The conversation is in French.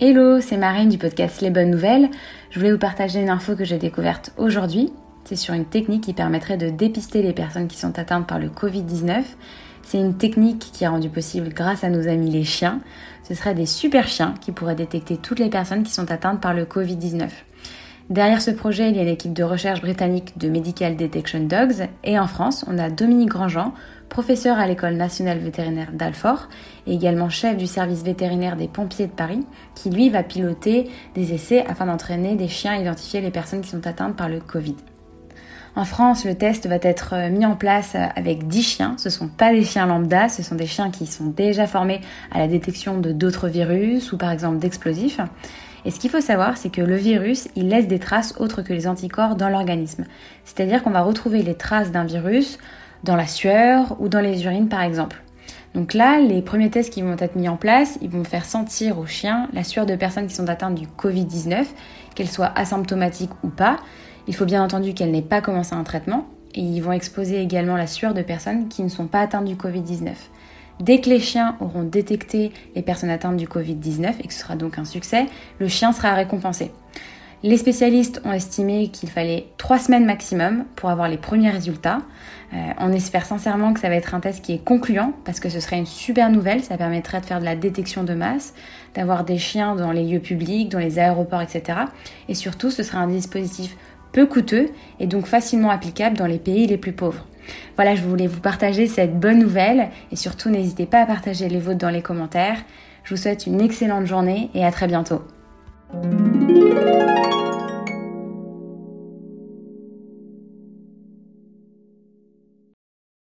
Hello, c'est Marine du podcast Les Bonnes Nouvelles. Je voulais vous partager une info que j'ai découverte aujourd'hui. C'est sur une technique qui permettrait de dépister les personnes qui sont atteintes par le Covid-19. C'est une technique qui est rendue possible grâce à nos amis les chiens. Ce seraient des super chiens qui pourraient détecter toutes les personnes qui sont atteintes par le Covid-19. Derrière ce projet, il y a une équipe de recherche britannique de Medical Detection Dogs et en France, on a Dominique Grandjean, professeur à l'école nationale vétérinaire d'Alfort et également chef du service vétérinaire des pompiers de Paris, qui lui va piloter des essais afin d'entraîner des chiens à identifier les personnes qui sont atteintes par le Covid. En France, le test va être euh, mis en place euh, avec 10 chiens. Ce ne sont pas des chiens lambda, ce sont des chiens qui sont déjà formés à la détection de d'autres virus ou par exemple d'explosifs. Et ce qu'il faut savoir, c'est que le virus, il laisse des traces autres que les anticorps dans l'organisme. C'est-à-dire qu'on va retrouver les traces d'un virus dans la sueur ou dans les urines par exemple. Donc là, les premiers tests qui vont être mis en place, ils vont faire sentir aux chiens la sueur de personnes qui sont atteintes du Covid-19, qu'elles soient asymptomatiques ou pas, il faut bien entendu qu'elle n'ait pas commencé un traitement et ils vont exposer également la sueur de personnes qui ne sont pas atteintes du Covid-19. Dès que les chiens auront détecté les personnes atteintes du Covid-19 et que ce sera donc un succès, le chien sera récompensé. Les spécialistes ont estimé qu'il fallait trois semaines maximum pour avoir les premiers résultats. Euh, on espère sincèrement que ça va être un test qui est concluant parce que ce serait une super nouvelle, ça permettrait de faire de la détection de masse, d'avoir des chiens dans les lieux publics, dans les aéroports, etc. Et surtout, ce serait un dispositif peu coûteux et donc facilement applicable dans les pays les plus pauvres. Voilà, je voulais vous partager cette bonne nouvelle et surtout n'hésitez pas à partager les vôtres dans les commentaires. Je vous souhaite une excellente journée et à très bientôt.